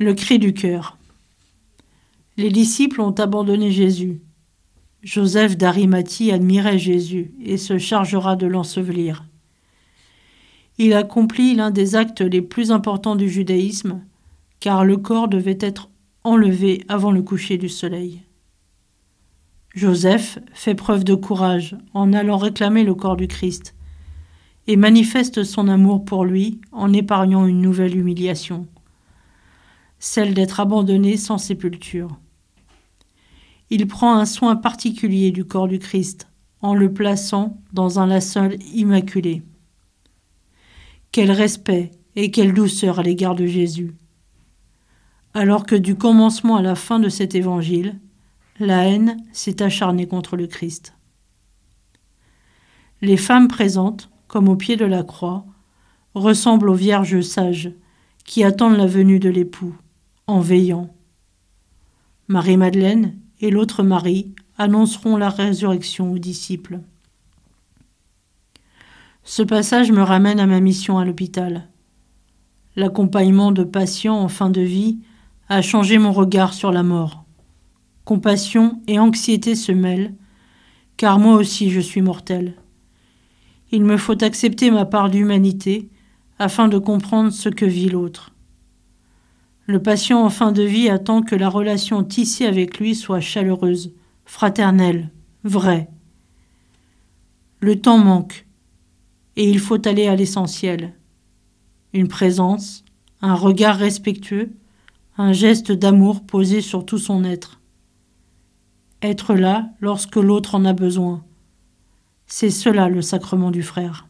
Le cri du cœur. Les disciples ont abandonné Jésus. Joseph d'Arimathie admirait Jésus et se chargera de l'ensevelir. Il accomplit l'un des actes les plus importants du judaïsme, car le corps devait être enlevé avant le coucher du soleil. Joseph fait preuve de courage en allant réclamer le corps du Christ et manifeste son amour pour lui en épargnant une nouvelle humiliation celle d'être abandonné sans sépulture. Il prend un soin particulier du corps du Christ en le plaçant dans un linceul immaculé. Quel respect et quelle douceur à l'égard de Jésus. Alors que du commencement à la fin de cet évangile, la haine s'est acharnée contre le Christ. Les femmes présentes, comme au pied de la croix, ressemblent aux vierges sages qui attendent la venue de l'époux en veillant. Marie-Madeleine et l'autre Marie annonceront la résurrection aux disciples. Ce passage me ramène à ma mission à l'hôpital. L'accompagnement de patients en fin de vie a changé mon regard sur la mort. Compassion et anxiété se mêlent, car moi aussi je suis mortel. Il me faut accepter ma part d'humanité afin de comprendre ce que vit l'autre. Le patient en fin de vie attend que la relation tissée avec lui soit chaleureuse, fraternelle, vraie. Le temps manque, et il faut aller à l'essentiel. Une présence, un regard respectueux, un geste d'amour posé sur tout son être. Être là lorsque l'autre en a besoin. C'est cela le sacrement du frère.